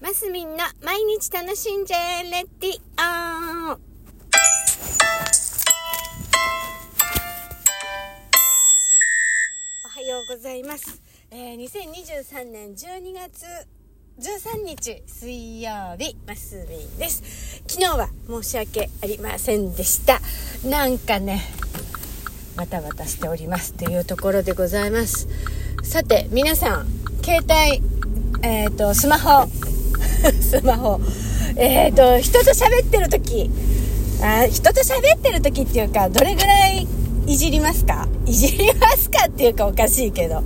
マスミンの毎日楽しんじゃえレディ。オンおはようございます、えー、2023年12月13日水曜日マスミンです。昨日は申し訳ありませんでした。なんかねバタバタしておりますというところでございます。さて皆さん携帯えっ、ー、とスマホ スマホ。えっ、ー、と人と喋ってる時。あ人と喋ってる時っていうかどれぐらいいじりますか？いじりますかっていうかおかしいけど。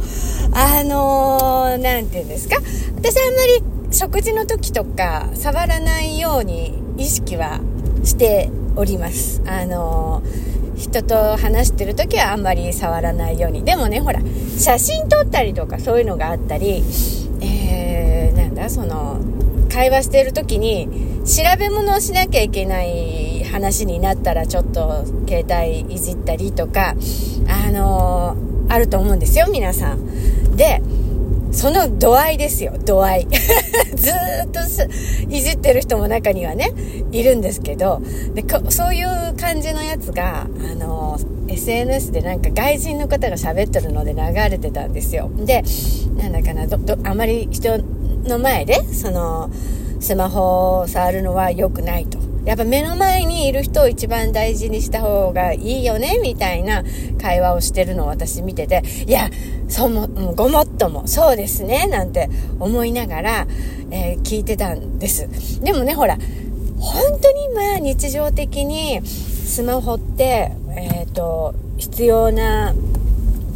あのー、て言うんですか？私あんまり食事の時とか触らないように意識はしております。あのー人と話してる時はあんまり触らないように。でもねほら写真撮ったりとかそういうのがあったりえー、なんだその会話してる時に調べ物をしなきゃいけない話になったらちょっと携帯いじったりとかあのー、あると思うんですよ皆さんでその度合いですよ、度合い。ずっといじってる人も中にはね、いるんですけど、でそういう感じのやつが、あの、SNS でなんか外人の方が喋ってるので流れてたんですよ。で、なんだかな、ど、ど、あまり人の前で、その、スマホを触るのは良くないと。やっぱ目の前にいる人を一番大事にした方がいいよね、みたいな会話をしてるのを私見てて、いや、そうも、ごもっとも、そうですね、なんて思いながら、えー、聞いてたんです。でもね、ほら、本当に今、日常的にスマホって、えっ、ー、と、必要な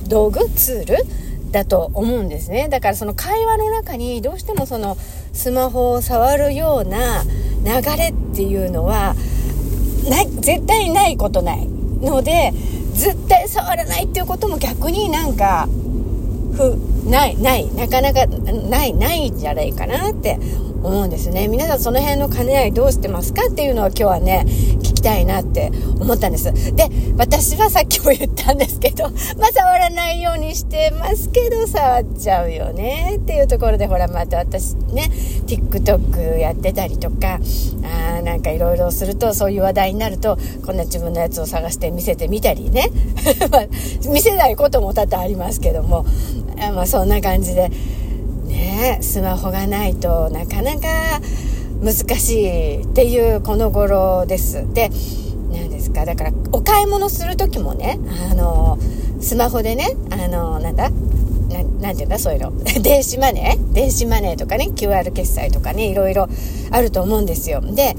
道具、ツールだと思うんですね。だからその会話の中にどうしてもそのスマホを触るような流れっていうのはない絶対ないことないので絶対触らないっていうことも逆になんかふないないなかなかないないんじゃないかなって思うんですね皆さんその辺の兼ね合いどうしてますかっていうのは今日はねきたいなって思ったんです。で私はさっきも言ったんですけど まあ触らないようにしてますけど触っちゃうよねっていうところでほらまた私ね TikTok やってたりとかあなんかいろいろするとそういう話題になるとこんな自分のやつを探して見せてみたりね。ま見せないことも多々ありますけどもまあそんな感じでねスマホがないとなかなか難しいっていうこの頃です。で何ですか？だからお買い物する時もねあのスマホでねあのなんだ？ななんていうんだ？そういうの。電子マネー？電子マネーとかね QR 決済とかねいろいろあると思うんですよ。で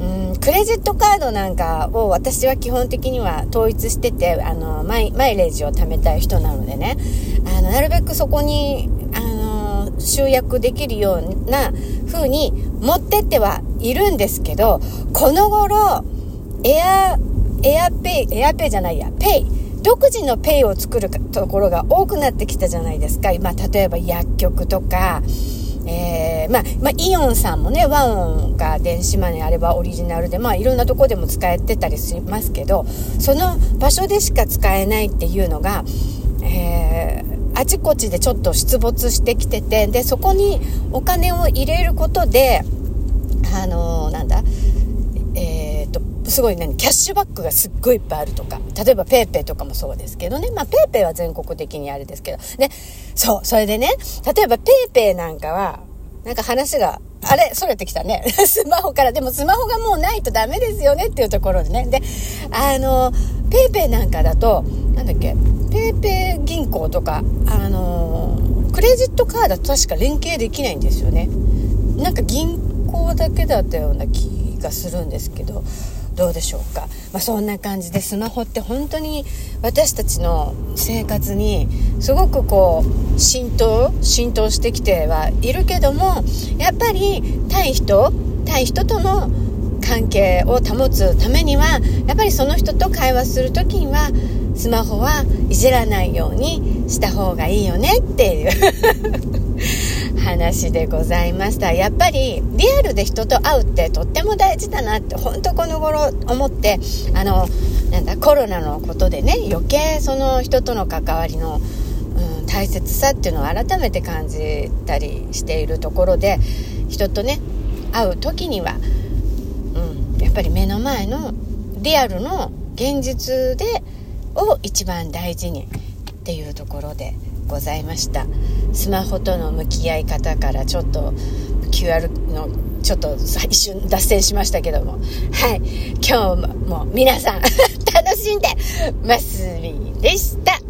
うんクレジットカードなんかを私は基本的には統一しててあのマイマイレージを貯めたい人なのでね。あのなるべくそこにあ集約できるような風に持ってってはいるんですけどこの頃エア Airペイ Airペイじゃないやペイ独自のペイを作るところが多くなってきたじゃないですか。まあ、例えば薬局とか、えー、まあ、まあ、イオンさんもね、 WAON が電子マネーあればオリジナルで、まあ、いろんなとこでも使えてたりしますけど、その場所でしか使えないっていうのが、えー、あちこちでちょっと出没してきてて、で、そこにお金を入れることで、あのー、なんだ、えー、と、すごい何、キャッシュバックがすっごいいっぱいあるとか、例えば PayPay とかもそうですけどね、まあ PayPay は全国的にあれですけど、ね、そう、それでね、例えば PayPay なんかは、なんか話が、あれ、それてきたね。スマホから。でもスマホがもうないとダメですよねっていうところでね。で、あの、PayPay なんかだと、なんだっけ、PayPay 銀行とか、あの、クレジットカードと確か連携できないんですよね。なんか銀行だけだったような気がするんですけど、どうでしょうか、まあ、そんな感じでスマホって本当に私たちの生活にすごくこう浸透浸透してきてはいるけどもやっぱり対人対人との関係を保つためにはやっぱりその人と会話する時にはスマホはいじらないようにした方がいいよねっていう。話でございました。やっぱりリアルで人と会うってとっても大事だなって本当この頃思ってあのなんだコロナのことでね余計その人との関わりの、うん、大切さっていうのを改めて感じたりしているところで人とね会う時には、うん、やっぱり目の前のリアルの現実でを一番大事にっていうところでございました。スマホとの向き合い方からちょっと QR のちょっと一瞬脱線しましたけども。はい。今日も皆さん 楽しんでますみでした。